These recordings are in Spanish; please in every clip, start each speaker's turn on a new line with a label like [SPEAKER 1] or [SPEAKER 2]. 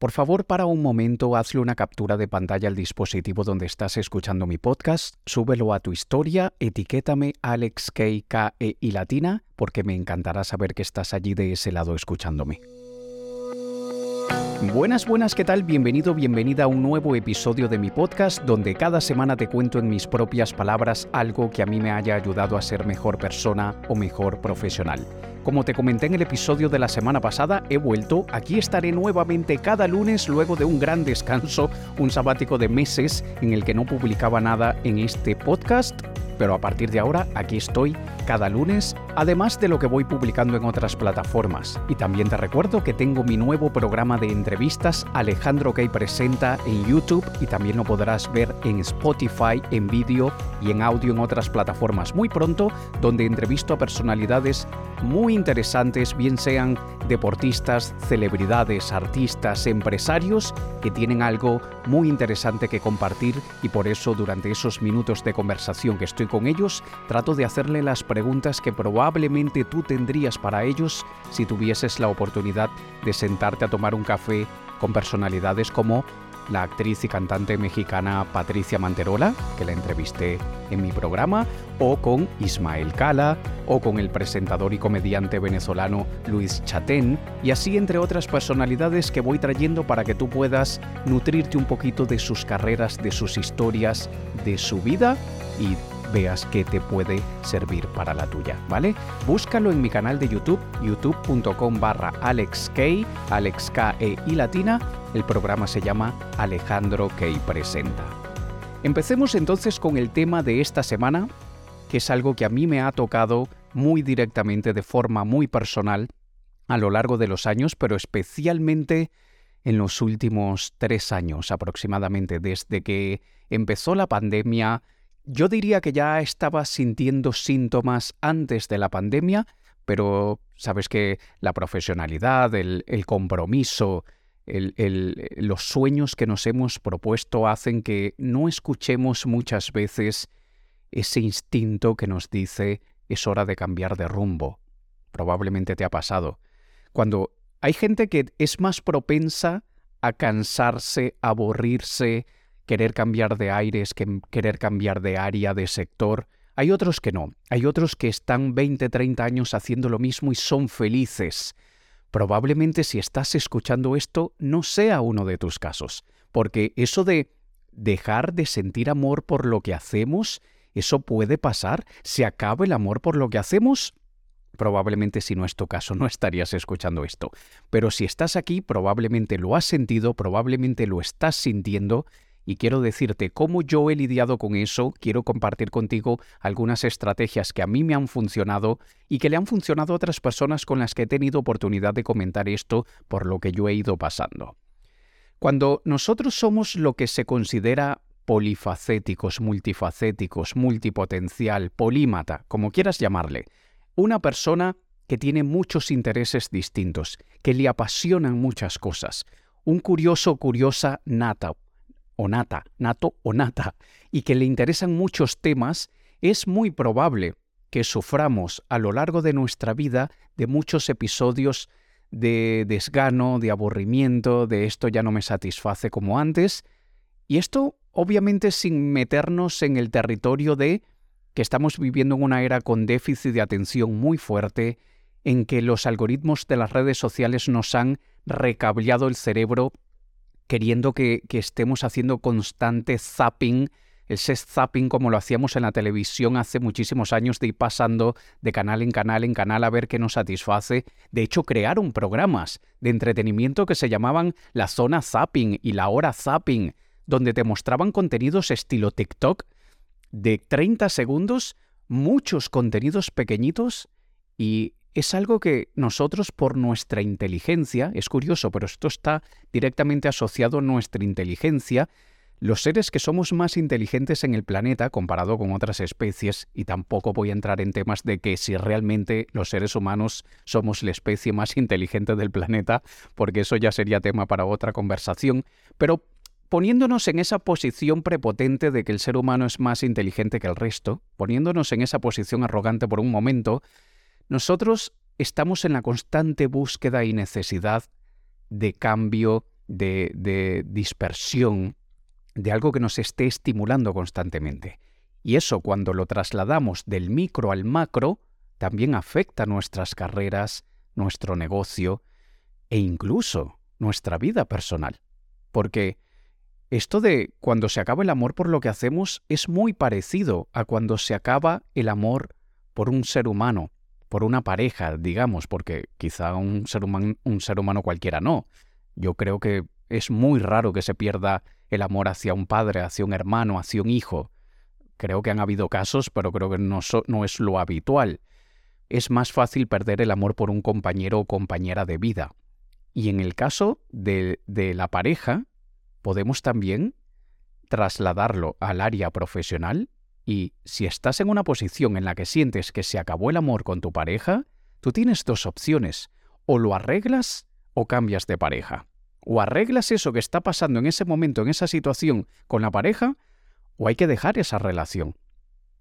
[SPEAKER 1] Por favor, para un momento, hazle una captura de pantalla al dispositivo donde estás escuchando mi podcast, súbelo a tu historia, etiquétame Alex K, K e y Latina, porque me encantará saber que estás allí de ese lado escuchándome. Buenas, buenas, ¿qué tal? Bienvenido, bienvenida a un nuevo episodio de mi podcast donde cada semana te cuento en mis propias palabras algo que a mí me haya ayudado a ser mejor persona o mejor profesional. Como te comenté en el episodio de la semana pasada, he vuelto. Aquí estaré nuevamente cada lunes luego de un gran descanso, un sabático de meses en el que no publicaba nada en este podcast pero a partir de ahora aquí estoy cada lunes, además de lo que voy publicando en otras plataformas. Y también te recuerdo que tengo mi nuevo programa de entrevistas Alejandro Key Presenta en YouTube y también lo podrás ver en Spotify, en vídeo y en audio en otras plataformas muy pronto, donde entrevisto a personalidades muy interesantes, bien sean deportistas, celebridades, artistas, empresarios, que tienen algo muy interesante que compartir y por eso durante esos minutos de conversación que estoy con ellos, trato de hacerle las preguntas que probablemente tú tendrías para ellos si tuvieses la oportunidad de sentarte a tomar un café con personalidades como la actriz y cantante mexicana Patricia Manterola, que la entrevisté en mi programa, o con Ismael Cala, o con el presentador y comediante venezolano Luis Chatén, y así entre otras personalidades que voy trayendo para que tú puedas nutrirte un poquito de sus carreras, de sus historias, de su vida y veas que te puede servir para la tuya, ¿vale? Búscalo en mi canal de YouTube, youtube.com barra AlexK, e y latina. El programa se llama Alejandro Key Presenta. Empecemos entonces con el tema de esta semana, que es algo que a mí me ha tocado muy directamente, de forma muy personal, a lo largo de los años, pero especialmente en los últimos tres años aproximadamente, desde que empezó la pandemia, yo diría que ya estaba sintiendo síntomas antes de la pandemia, pero sabes que la profesionalidad, el, compromiso, los sueños que nos hemos propuesto hacen que no escuchemos muchas veces ese instinto que nos dice es hora de cambiar de rumbo. Probablemente te ha pasado. Cuando hay gente que es más propensa a cansarse, a aburrirse, querer cambiar de aires, que querer cambiar de área, de sector. Hay otros que no, hay otros que están 20, 30 años haciendo lo mismo y son felices. Probablemente si estás escuchando esto no sea uno de tus casos, porque eso de dejar de sentir amor por lo que hacemos, eso puede pasar, se acaba el amor por lo que hacemos. Probablemente si no es tu caso no estarías escuchando esto, pero si estás aquí probablemente lo has sentido, probablemente lo estás sintiendo y quiero decirte cómo yo he lidiado con eso, quiero compartir contigo algunas estrategias que a mí me han funcionado y que le han funcionado a otras personas con las que he tenido oportunidad de comentar esto por lo que yo he ido pasando. Cuando nosotros somos lo que se considera polifacéticos, multifacéticos, multipotencial, polímata, como quieras llamarle, una persona que tiene muchos intereses distintos, que le apasionan muchas cosas, un curioso curiosa nata, o nata, nato o nata, y que le interesan muchos temas, es muy probable que suframos a lo largo de nuestra vida de muchos episodios de desgano, de aburrimiento, de esto ya no me satisface como antes, y esto obviamente sin meternos en el territorio de que estamos viviendo en una era con déficit de atención muy fuerte, en que los algoritmos de las redes sociales nos han recableado el cerebro queriendo que, estemos haciendo constante zapping, ese zapping como lo hacíamos en la televisión hace muchísimos años de ir pasando de canal en canal en canal a ver qué nos satisface. De hecho, crearon programas de entretenimiento que se llamaban la zona zapping y la hora zapping, donde te mostraban contenidos estilo TikTok de 30 segundos, muchos contenidos pequeñitos y es algo que nosotros por nuestra inteligencia, es curioso, pero esto está directamente asociado a nuestra inteligencia, los seres que somos más inteligentes en el planeta comparado con otras especies, y tampoco voy a entrar en temas de que si realmente los seres humanos somos la especie más inteligente del planeta, porque eso ya sería tema para otra conversación, pero poniéndonos en esa posición prepotente de que el ser humano es más inteligente que el resto, poniéndonos en esa posición arrogante por un momento, nosotros estamos en la constante búsqueda y necesidad de cambio, de, de dispersión, de algo que nos esté estimulando constantemente. Y eso cuando lo trasladamos del micro al macro, también afecta nuestras carreras, nuestro negocio e incluso nuestra vida personal. Porque esto de cuando se acaba el amor por lo que hacemos es muy parecido a cuando se acaba el amor por un ser humano, por una pareja, digamos, porque quizá un ser, humano, un ser humano cualquiera no. Yo creo que es muy raro que se pierda el amor hacia un padre, hacia un hermano, hacia un hijo. Creo que han habido casos, pero creo que no, es lo habitual. Es más fácil perder el amor por un compañero o compañera de vida. Y en el caso de la pareja, podemos también trasladarlo al área profesional y si estás en una posición en la que sientes que se acabó el amor con tu pareja, tú tienes dos opciones, o lo arreglas o cambias de pareja. O arreglas eso que está pasando en ese momento, en esa situación con la pareja, o hay que dejar esa relación.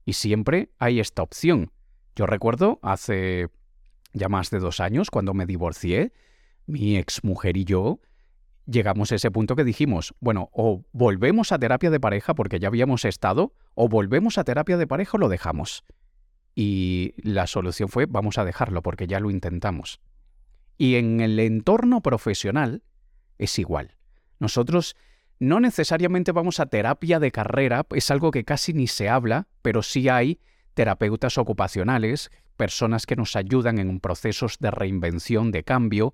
[SPEAKER 1] Y siempre hay esta opción. Yo recuerdo hace ya más de dos años, cuando me divorcié, mi exmujer y yo llegamos a ese punto que dijimos, bueno, o volvemos a terapia de pareja porque ya habíamos estado, o volvemos a terapia de pareja o lo dejamos. Y la solución fue, vamos a dejarlo porque ya lo intentamos. Y en el entorno profesional es igual. Nosotros no necesariamente vamos a terapia de carrera, es algo que casi ni se habla, pero sí hay terapeutas ocupacionales, personas que nos ayudan en procesos de reinvención, de cambio,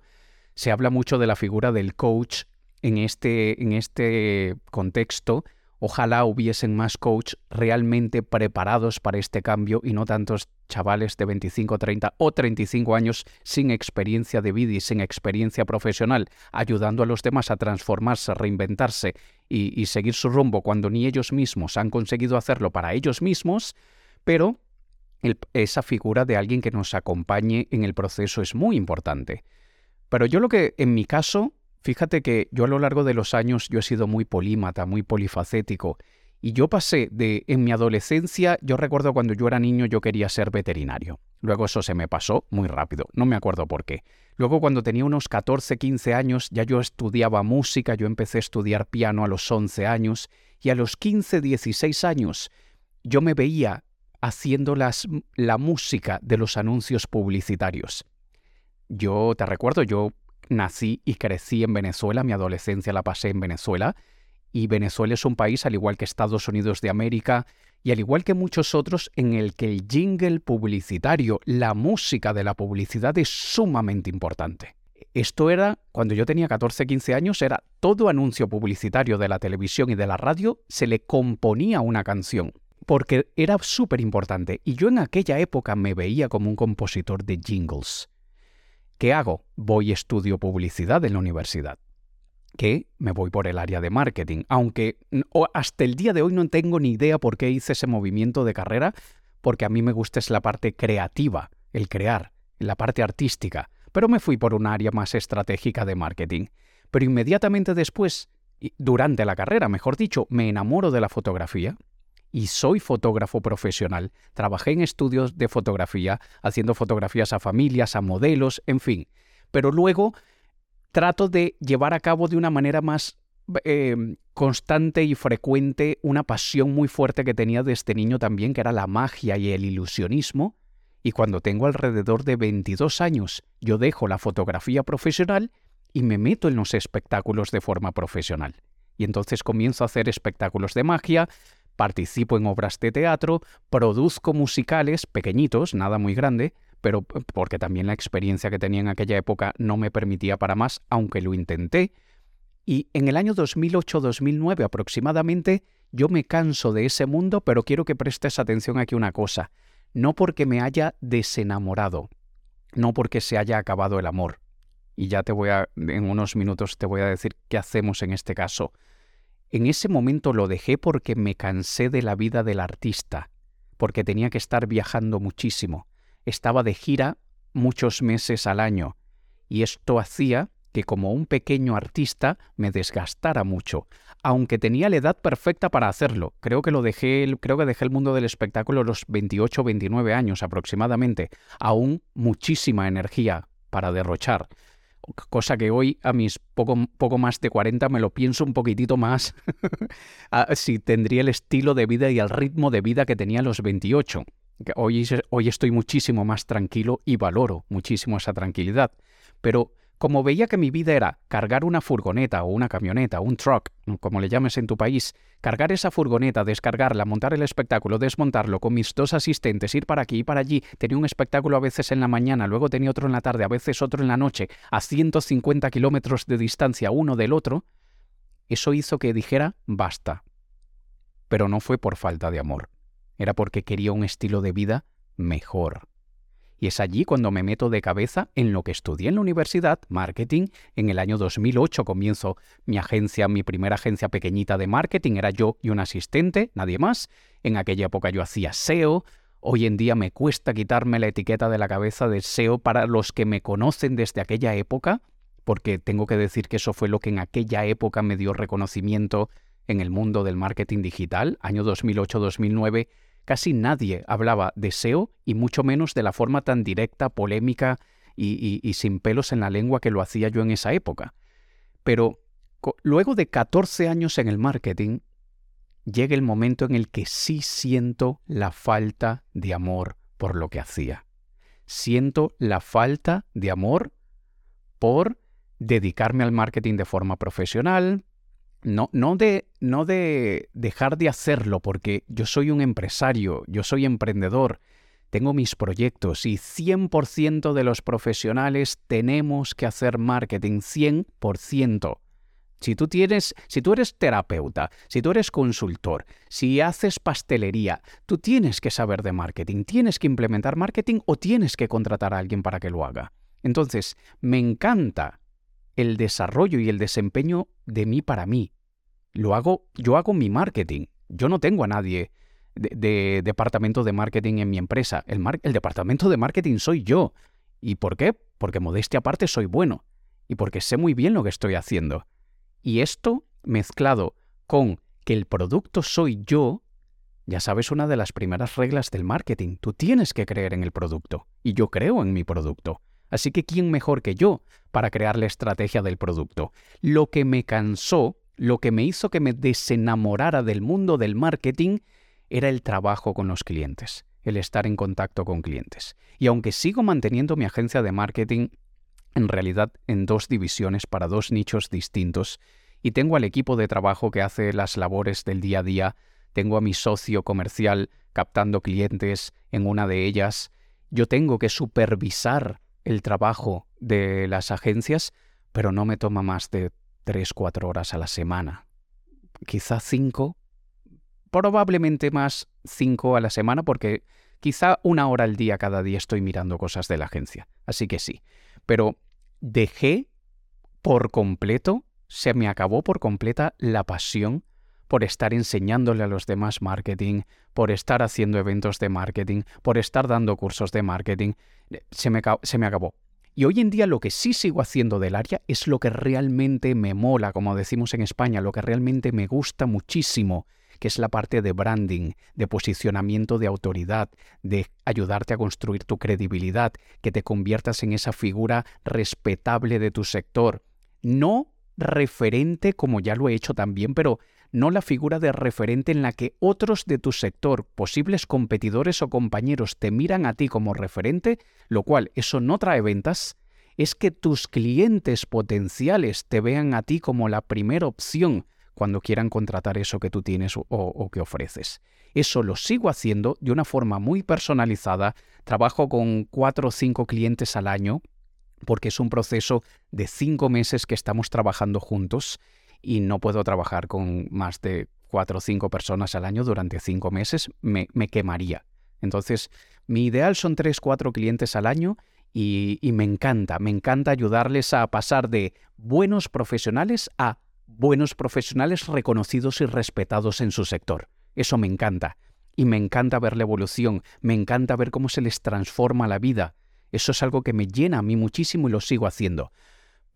[SPEAKER 1] se habla mucho de la figura del coach en este, en este contexto. Ojalá hubiesen más coach realmente preparados para este cambio y no tantos chavales de 25, 30 o 35 años sin experiencia de vida y sin experiencia profesional, ayudando a los demás a transformarse, reinventarse y, y seguir su rumbo cuando ni ellos mismos han conseguido hacerlo para ellos mismos, pero esa figura de alguien que nos acompañe en el proceso es muy importante. Pero yo lo que, en mi caso, fíjate que yo a lo largo de los años yo he sido muy polímata, muy polifacético. Y yo pasé de, en mi adolescencia, yo recuerdo cuando yo era niño yo quería ser veterinario. Luego eso se me pasó muy rápido, no me acuerdo por qué. Luego cuando tenía unos 14, 15 años ya yo estudiaba música, yo empecé a estudiar piano a los 11 años y a los 15, 16 años yo me veía haciendo las, la música de los anuncios publicitarios. Yo te recuerdo, yo nací y crecí en Venezuela, mi adolescencia la pasé en Venezuela, y Venezuela es un país, al igual que Estados Unidos de América, y al igual que muchos otros, en el que el jingle publicitario, la música de la publicidad es sumamente importante. Esto era, cuando yo tenía 14, 15 años, era todo anuncio publicitario de la televisión y de la radio, se le componía una canción, porque era súper importante, y yo en aquella época me veía como un compositor de jingles. ¿Qué hago? Voy y estudio publicidad en la universidad. Que me voy por el área de marketing, aunque hasta el día de hoy no tengo ni idea por qué hice ese movimiento de carrera, porque a mí me gusta es la parte creativa, el crear, la parte artística, pero me fui por un área más estratégica de marketing. Pero inmediatamente después, durante la carrera, mejor dicho, me enamoro de la fotografía y soy fotógrafo profesional. Trabajé en estudios de fotografía, haciendo fotografías a familias, a modelos, en fin. Pero luego trato de llevar a cabo de una manera más em, constante y frecuente una pasión muy fuerte que tenía desde niño también, que era la magia y el ilusionismo. Y cuando tengo alrededor de 22 años, yo dejo la fotografía profesional y me meto en los espectáculos de forma profesional. Y entonces comienzo a hacer espectáculos de magia, participo en obras de teatro, produzco musicales pequeñitos, nada muy grande, pero porque también la experiencia que tenía en aquella época no me permitía para más, aunque lo intenté. Y en el año 2008-2009 aproximadamente, yo me canso de ese mundo, pero quiero que prestes atención aquí una cosa. No porque me haya desenamorado, no porque se haya acabado el amor. Y ya te voy a, en unos minutos te voy a decir qué hacemos en este caso. En ese momento lo dejé porque me cansé de la vida del artista, porque tenía que estar viajando muchísimo. Estaba de gira muchos meses al año, y esto hacía que como un pequeño artista me desgastara mucho, aunque tenía la edad perfecta para hacerlo. Creo que lo dejé, creo que dejé el mundo del espectáculo a los 28 29 años aproximadamente, aún muchísima energía para derrochar. Cosa que hoy a mis poco, poco más de 40 me lo pienso un poquitito más si tendría el estilo de vida y el ritmo de vida que tenía a los 28. Hoy, hoy estoy muchísimo más tranquilo y valoro muchísimo esa tranquilidad. Pero como veía que mi vida era cargar una furgoneta o una camioneta, un truck, como le llames en tu país, cargar esa furgoneta, descargarla, montar el espectáculo, desmontarlo con mis dos asistentes, ir para aquí y para allí, tenía un espectáculo a veces en la mañana, luego tenía otro en la tarde, a veces otro en la noche, a 150 kilómetros de distancia uno del otro, eso hizo que dijera basta. Pero no fue por falta de amor, era porque quería un estilo de vida mejor. Y es allí cuando me meto de cabeza en lo que estudié en la universidad, marketing. En el año 2008 comienzo mi agencia, mi primera agencia pequeñita de marketing, era yo y un asistente, nadie más. En aquella época yo hacía SEO. Hoy en día me cuesta quitarme la etiqueta de la cabeza de SEO para los que me conocen desde aquella época, porque tengo que decir que eso fue lo que en aquella época me dio reconocimiento en el mundo del marketing digital, año 2008-2009 Casi nadie hablaba de SEO y mucho menos de la forma tan directa, polémica y, sin pelos en la lengua que lo hacía yo en esa época. Pero luego de 14 años en el marketing, llega el momento en el que sí siento la falta de amor por lo que hacía. Siento la falta de amor por dedicarme al marketing de forma profesional, no, no, de, no de dejar de hacerlo, porque yo soy un empresario, yo soy emprendedor, tengo mis proyectos y 100% de los profesionales tenemos que hacer marketing, 100%. Si tú tienes, si tú eres terapeuta, si tú eres consultor, si haces pastelería, tú tienes que saber de marketing, tienes que implementar marketing o tienes que contratar a alguien para que lo haga. Entonces, me encanta el desarrollo y el desempeño de mí para mí. Lo hago, yo hago mi marketing. Yo no tengo a nadie de, departamento de marketing en mi empresa. El, el departamento de marketing soy yo. ¿Y por qué? Porque modestia aparte soy bueno. Y porque sé muy bien lo que estoy haciendo. Y esto mezclado con que el producto soy yo, ya sabes una de las primeras reglas del marketing. Tú tienes que creer en el producto. Y yo creo en mi producto. Así que ¿quién mejor que yo para crear la estrategia del producto? Lo que me cansó, lo que me hizo que me desenamorara del mundo del marketing, era el trabajo con los clientes, el estar en contacto con clientes. Y aunque sigo manteniendo mi agencia de marketing, en realidad en dos divisiones para dos nichos distintos, y tengo al equipo de trabajo que hace las labores del día a día, tengo a mi socio comercial captando clientes en una de ellas, yo tengo que supervisar el trabajo de las agencias, pero no me toma más de 3, 4 horas a la semana. Quizá 5, probablemente más 5 a la semana porque quizá una hora al día cada día estoy mirando cosas de la agencia. Así que sí, pero dejé por completo, se me acabó por completa la pasión por estar enseñándole a los demás marketing, por estar haciendo eventos de marketing, por estar dando cursos de marketing. Eh, se me, se me acabó. Y hoy en día lo que sí sigo haciendo del área es lo que realmente me mola, como decimos en España, lo que realmente me gusta muchísimo, que es la parte de branding, de posicionamiento de autoridad, de ayudarte a construir tu credibilidad, que te conviertas en esa figura respetable de tu sector. No referente como ya lo he hecho también, pero no la figura de referente en la que otros de tu sector, posibles competidores o compañeros, te miran a ti como referente, lo cual eso no trae ventas, es que tus clientes potenciales te vean a ti como la primera opción cuando quieran contratar eso que tú tienes o, que ofreces. Eso lo sigo haciendo de una forma muy personalizada. Trabajo con cuatro o cinco clientes al año porque es un proceso de cinco meses que estamos trabajando juntos y no puedo trabajar con más de cuatro o cinco personas al año durante cinco meses, me, quemaría. Entonces, mi ideal son tres, cuatro clientes al año y, y me encanta, me encanta ayudarles a pasar de buenos profesionales a buenos profesionales reconocidos y respetados en su sector. Eso me encanta. Y me encanta ver la evolución, me encanta ver cómo se les transforma la vida. Eso es algo que me llena a mí muchísimo y lo sigo haciendo.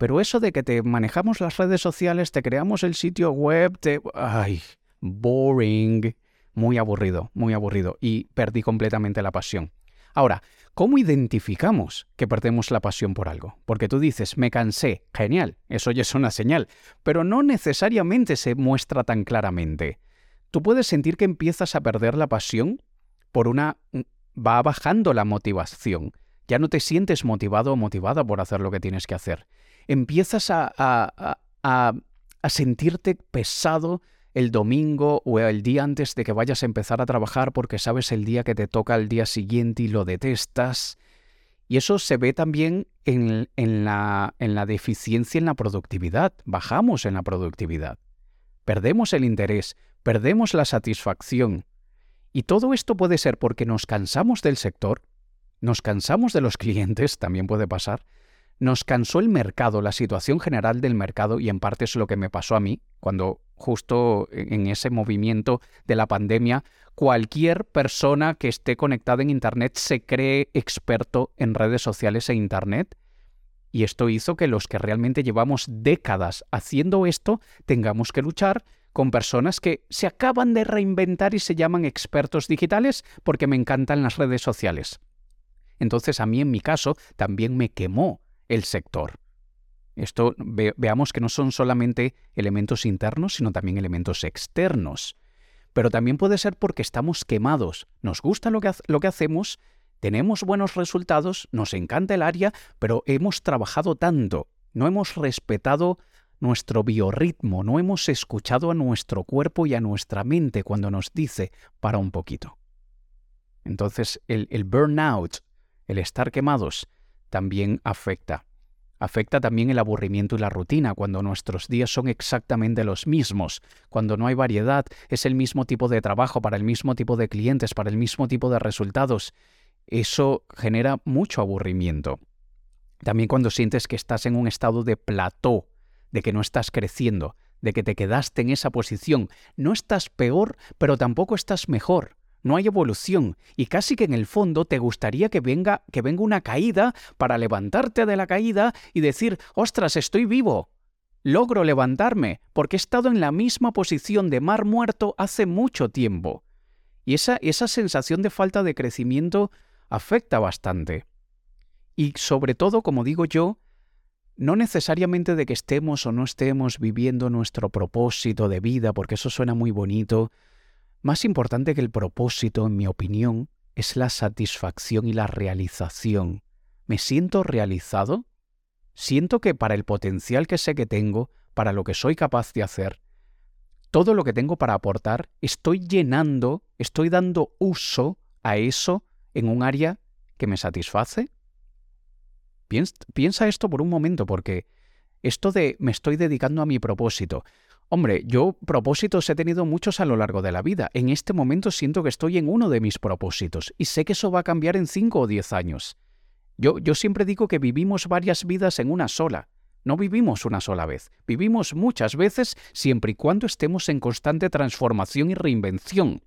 [SPEAKER 1] Pero eso de que te manejamos las redes sociales, te creamos el sitio web, te... ¡Ay! Boring. Muy aburrido, muy aburrido. Y perdí completamente la pasión. Ahora, ¿Cómo identificamos que perdemos la pasión por algo? Porque tú dices, me cansé, genial, eso ya es una señal, pero no necesariamente se muestra tan claramente. Tú puedes sentir que empiezas a perder la pasión por una... Mm, va bajando la motivación. Ya no te sientes motivado o motivada por hacer lo que tienes que hacer. Empiezas a, a, a, a sentirte pesado el domingo o el día antes de que vayas a empezar a trabajar porque sabes el día que te toca el día siguiente y lo detestas. Y eso se ve también en, en, la, en la deficiencia en la productividad. Bajamos en la productividad. Perdemos el interés, perdemos la satisfacción. Y todo esto puede ser porque nos cansamos del sector, nos cansamos de los clientes, también puede pasar, nos cansó el mercado, la situación general del mercado, y en parte es lo que me pasó a mí, cuando justo en ese movimiento de la pandemia, cualquier persona que esté conectada en Internet se cree experto en redes sociales e Internet. Y esto hizo que los que realmente llevamos décadas haciendo esto tengamos que luchar con personas que se acaban de reinventar y se llaman expertos digitales porque me encantan las redes sociales. Entonces a mí en mi caso también me quemó el sector. Esto veamos que no son solamente elementos internos, sino también elementos externos. Pero también puede ser porque estamos quemados, nos gusta lo que, lo que hacemos, tenemos buenos resultados, nos encanta el área, pero hemos trabajado tanto, no hemos respetado nuestro biorritmo, no hemos escuchado a nuestro cuerpo y a nuestra mente cuando nos dice para un poquito. Entonces el burnout, el estar quemados, también afecta. Afecta también el aburrimiento y la rutina, cuando nuestros días son exactamente los mismos, cuando no hay variedad, es el mismo tipo de trabajo para el mismo tipo de clientes, para el mismo tipo de resultados. Eso genera mucho aburrimiento. También cuando sientes que estás en un estado de plató, de que no estás creciendo, de que te quedaste en esa posición, no estás peor, pero tampoco estás mejor no hay evolución y casi que en el fondo te gustaría que venga que venga una caída para levantarte de la caída y decir, "Ostras, estoy vivo." Logro levantarme porque he estado en la misma posición de mar muerto hace mucho tiempo. Y esa, esa sensación de falta de crecimiento afecta bastante. Y sobre todo, como digo yo, no necesariamente de que estemos o no estemos viviendo nuestro propósito de vida, porque eso suena muy bonito, más importante que el propósito, en mi opinión, es la satisfacción y la realización. ¿Me siento realizado? Siento que para el potencial que sé que tengo, para lo que soy capaz de hacer, todo lo que tengo para aportar, estoy llenando, estoy dando uso a eso en un área que me satisface. Piensa esto por un momento, porque esto de me estoy dedicando a mi propósito, Hombre, yo propósitos he tenido muchos a lo largo de la vida. En este momento siento que estoy en uno de mis propósitos y sé que eso va a cambiar en 5 o 10 años. Yo, yo siempre digo que vivimos varias vidas en una sola. No vivimos una sola vez, vivimos muchas veces siempre y cuando estemos en constante transformación y reinvención.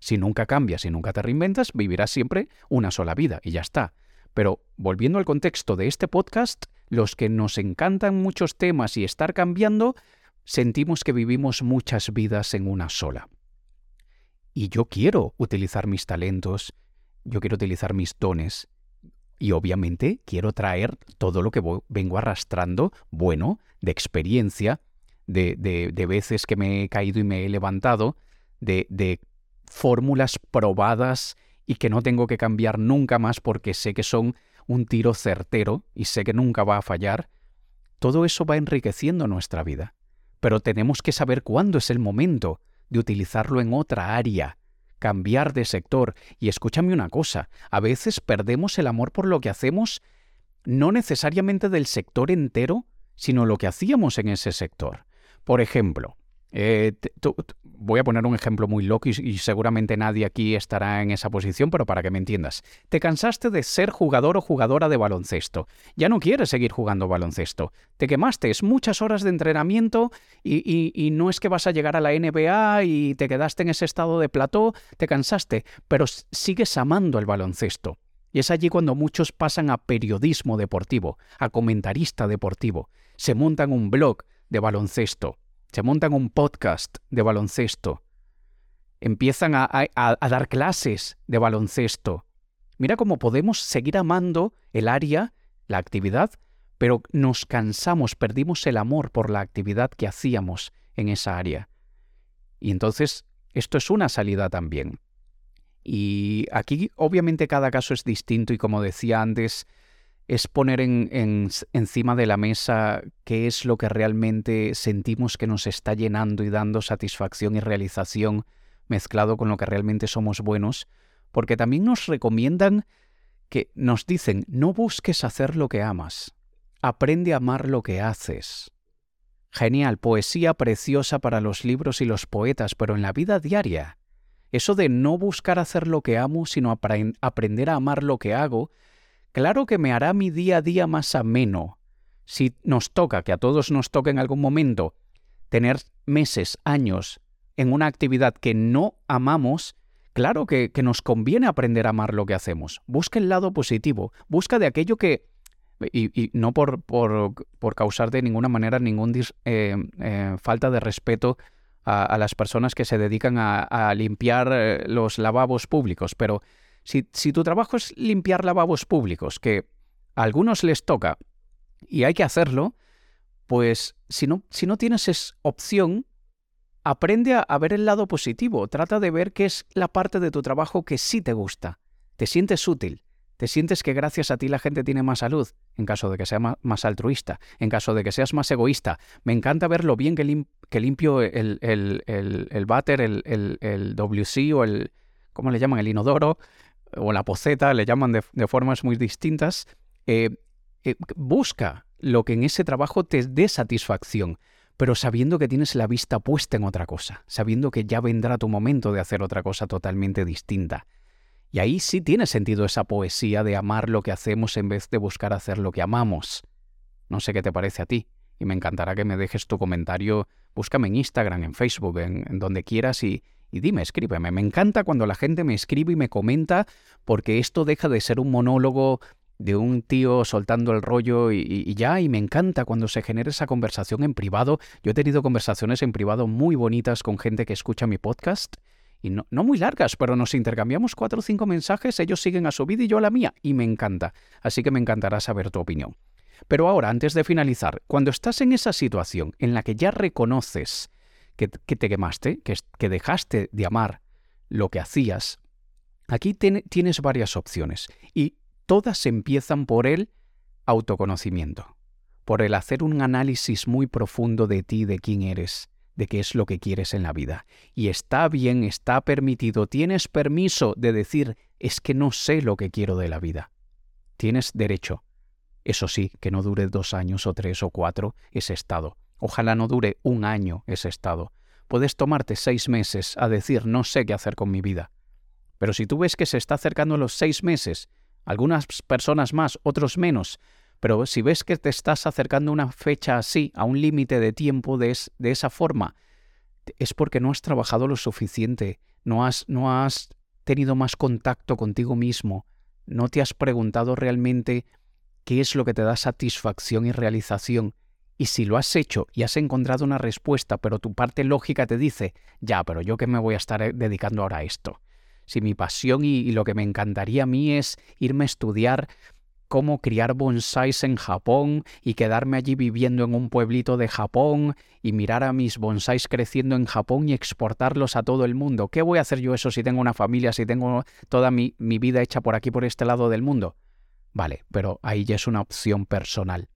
[SPEAKER 1] Si nunca cambias y nunca te reinventas, vivirás siempre una sola vida y ya está. Pero volviendo al contexto de este podcast, los que nos encantan muchos temas y estar cambiando, sentimos que vivimos muchas vidas en una sola. Y yo quiero utilizar mis talentos, yo quiero utilizar mis dones, y obviamente quiero traer todo lo que vengo arrastrando, bueno, de experiencia, de, de, veces que me he caído y me he levantado, de, de fórmulas probadas y que no tengo que cambiar nunca más porque sé que son un tiro certero y sé que nunca va a fallar, todo eso va enriqueciendo nuestra vida pero tenemos que saber cuándo es el momento de utilizarlo en otra área, cambiar de sector. Y escúchame una cosa, a veces perdemos el amor por lo que hacemos, no necesariamente del sector entero, sino lo que hacíamos en ese sector. Por ejemplo, eh, voy a poner un ejemplo muy loco y, seguramente nadie aquí estará en esa posición, pero para que me entiendas. Te cansaste de ser jugador o jugadora de baloncesto. Ya no quieres seguir jugando baloncesto. Te quemaste, es muchas horas de entrenamiento y, y no es que vas a llegar a la NBA y te quedaste en ese estado de plató, te cansaste, pero sigues amando el baloncesto. Y es allí cuando muchos pasan a periodismo deportivo, a comentarista deportivo. Se montan un blog de baloncesto se montan un podcast de baloncesto, empiezan a, dar clases de baloncesto, Mira cómo podemos seguir amando el área, la actividad, pero nos cansamos, perdimos el amor por la actividad que hacíamos en esa área. Y entonces, esto es una salida también. Y aquí obviamente cada caso es distinto y como decía antes, es poner en, encima de la mesa qué es lo que realmente sentimos que nos está llenando y dando satisfacción y realización mezclado con lo que realmente somos buenos, porque también nos recomiendan que nos dicen, no busques hacer lo que amas, aprende a amar lo que haces. Genial, poesía preciosa para los libros y los poetas, pero en la vida diaria, eso de no buscar hacer lo que amo, sino aprender a amar lo que hago, claro que me hará mi día a día más ameno. Si nos toca, que a todos nos toca en algún momento, tener meses, años en una actividad que no amamos, claro que, nos conviene aprender a amar lo que hacemos. Busca el lado positivo, busca de aquello que, y, no por, por, por, causar de ninguna manera ninguna eh, eh, falta de respeto a, las personas que se dedican a, limpiar eh, los lavabos públicos, pero si, si, tu trabajo es limpiar lavabos públicos, que a algunos les toca y hay que hacerlo, pues si no, si no tienes esa opción, aprende a, ver el lado positivo, trata de ver qué es la parte de tu trabajo que sí te gusta, te sientes útil, te sientes que gracias a ti la gente tiene más salud, en caso de que sea más altruista, en caso de que seas más egoísta. Me encanta ver lo bien que, limpio el, el, el, el váter, el, WC o el, ¿cómo le llaman? El inodoro o la poceta, le llaman de, formas muy distintas. Eh, eh, busca lo que en ese trabajo te dé satisfacción, pero sabiendo que tienes la vista puesta en otra cosa, sabiendo que ya vendrá tu momento de hacer otra cosa totalmente distinta. Y ahí sí tiene sentido esa poesía de amar lo que hacemos en vez de buscar hacer lo que amamos. No sé qué te parece a ti, y me encantará que me dejes tu comentario. Búscame en Instagram, en Facebook, en, donde quieras y, y dime, escríbeme. Me encanta cuando la gente me escribe y me comenta porque esto deja de ser un monólogo de un tío soltando el rollo y, y, ya, y me encanta cuando se genera esa conversación en privado. Yo he tenido conversaciones en privado muy bonitas con gente que escucha mi podcast y no, muy largas, pero nos intercambiamos cuatro o cinco mensajes, ellos siguen a su vida y yo a la mía, y me encanta. Así que me encantará saber tu opinión. Pero ahora, antes de finalizar, cuando estás en esa situación en la que ya reconoces que, te quemaste, que, dejaste de amar lo que hacías, aquí tienes varias opciones y todas empiezan por el autoconocimiento, por el hacer un análisis muy profundo de ti, de quién eres, de qué es lo que quieres en la vida. Y está bien, está permitido, tienes permiso de decir, es que no sé lo que quiero de la vida. Tienes derecho. Eso sí, que no dure dos años o tres o cuatro ese estado. Ojalá no dure un año ese estado. Puedes tomarte seis meses a decir no sé qué hacer con mi vida. Pero si tú ves que se está acercando los seis meses, algunas personas más, otros menos, pero si ves que te estás acercando a una fecha así, a un límite de tiempo de, de, esa forma, es porque no has trabajado lo suficiente, no has, no has tenido más contacto contigo mismo, no te has preguntado realmente qué es lo que te da satisfacción y realización. Y si lo has hecho y has encontrado una respuesta, pero tu parte lógica te dice, ya, pero yo qué me voy a estar eh, dedicando ahora a esto. Si mi pasión y lo que me encantaría a mí es irme a estudiar cómo criar bonsáis en Japón y quedarme allí viviendo en un pueblito de Japón y mirar a mis bonsáis creciendo en Japón y exportarlos a todo el mundo. ¿Qué voy a hacer yo eso si tengo una familia, si tengo toda mi, mi vida hecha por aquí, por este lado del mundo? Vale, pero ahí ya es una opción personal,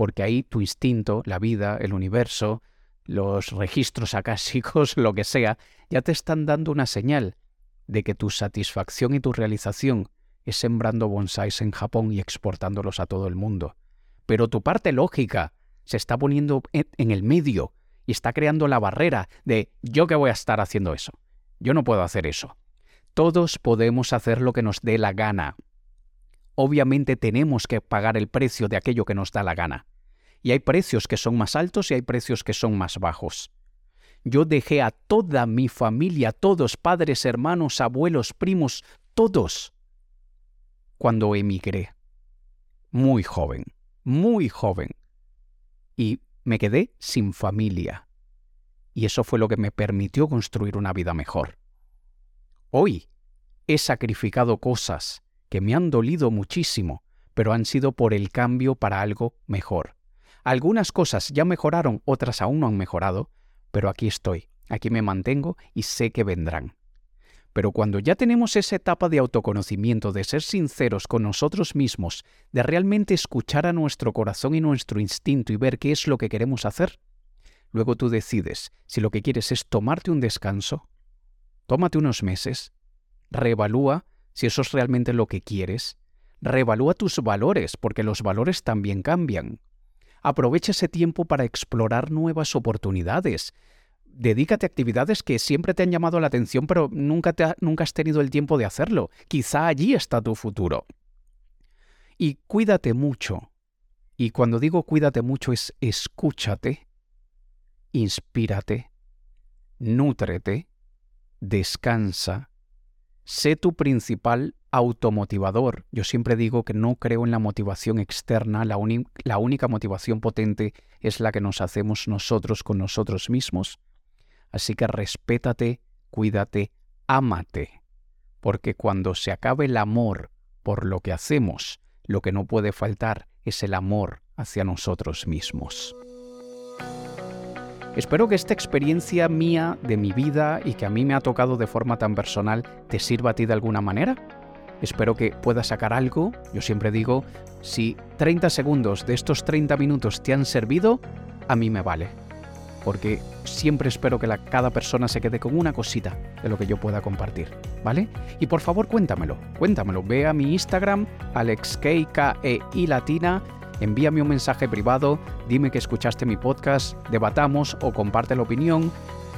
[SPEAKER 1] porque ahí tu instinto, la vida, el universo, los registros acásicos, lo que sea, ya te están dando una señal de que tu satisfacción y tu realización es sembrando bonsáis en Japón y exportándolos a todo el mundo. Pero tu parte lógica se está poniendo en el medio y está creando la barrera de yo que voy a estar haciendo eso. Yo no puedo hacer eso. Todos podemos hacer lo que nos dé la gana. Obviamente tenemos que pagar el precio de aquello que nos da la gana. Y hay precios que son más altos y hay precios que son más bajos. Yo dejé a toda mi familia, todos, padres, hermanos, abuelos, primos, todos, cuando emigré. Muy joven, muy joven. Y me quedé sin familia. Y eso fue lo que me permitió construir una vida mejor. Hoy he sacrificado cosas que me han dolido muchísimo, pero han sido por el cambio para algo mejor. Algunas cosas ya mejoraron, otras aún no han mejorado, pero aquí estoy, aquí me mantengo y sé que vendrán. Pero cuando ya tenemos esa etapa de autoconocimiento, de ser sinceros con nosotros mismos, de realmente escuchar a nuestro corazón y nuestro instinto y ver qué es lo que queremos hacer, luego tú decides si lo que quieres es tomarte un descanso, tómate unos meses, reevalúa si eso es realmente lo que quieres, reevalúa tus valores, porque los valores también cambian. Aprovecha ese tiempo para explorar nuevas oportunidades, dedícate a actividades que siempre te han llamado la atención, pero nunca, nunca has tenido el tiempo de hacerlo. Quizá allí está tu futuro. Y cuídate mucho. Y cuando digo cuídate mucho es escúchate, inspírate, nútrete, descansa, sé tu principal automotivador. Yo siempre digo que no creo en la motivación externa, la, única motivación potente es la que nos hacemos nosotros con nosotros mismos. Así que respétate, cuídate, ámate, porque cuando se acabe el amor por lo que hacemos, lo que no puede faltar es el amor hacia nosotros mismos. Espero que esta experiencia mía de mi vida y que a mí me ha tocado de forma tan personal te sirva a ti de alguna manera. Espero que puedas sacar algo. Yo siempre digo, si 30 segundos de estos 30 minutos te han servido, a mí me vale porque siempre espero que cada persona se quede con una cosita de lo que yo pueda compartir, ¿vale? Y por favor cuéntamelo, cuéntamelo, ve a mi Instagram, alexkei latina, envíame un mensaje privado, dime que escuchaste mi podcast, debatamos o comparte la opinión,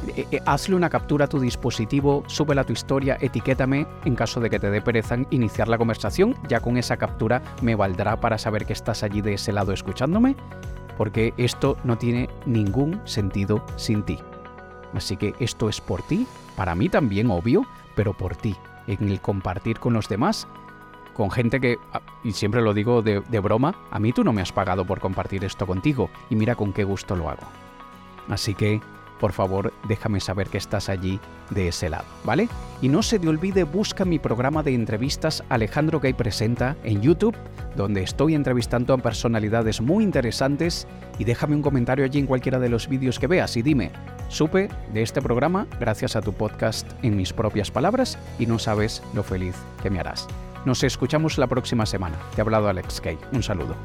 [SPEAKER 1] eh, eh, hazle una captura a tu dispositivo, súbela a tu historia, etiquétame en caso de que te dé pereza iniciar la conversación, ya con esa captura me valdrá para saber que estás allí de ese lado escuchándome porque esto no tiene ningún sentido sin ti. Así que esto es por ti, para mí también, obvio, pero por ti, en el compartir con los demás, con gente que, ah, y siempre lo digo de, broma, a mí tú no me has pagado por compartir esto contigo, y mira con qué gusto lo hago. Así que por favor déjame saber que estás allí de ese lado, ¿vale? Y no se te olvide, busca mi programa de entrevistas Alejandro Gay Presenta en YouTube, donde estoy entrevistando a personalidades muy interesantes y déjame un comentario allí en cualquiera de los vídeos que veas y dime, supe de este programa gracias a tu podcast en mis propias palabras y no sabes lo feliz que me harás. Nos escuchamos la próxima semana. Te ha hablado Alex Gay. Un saludo.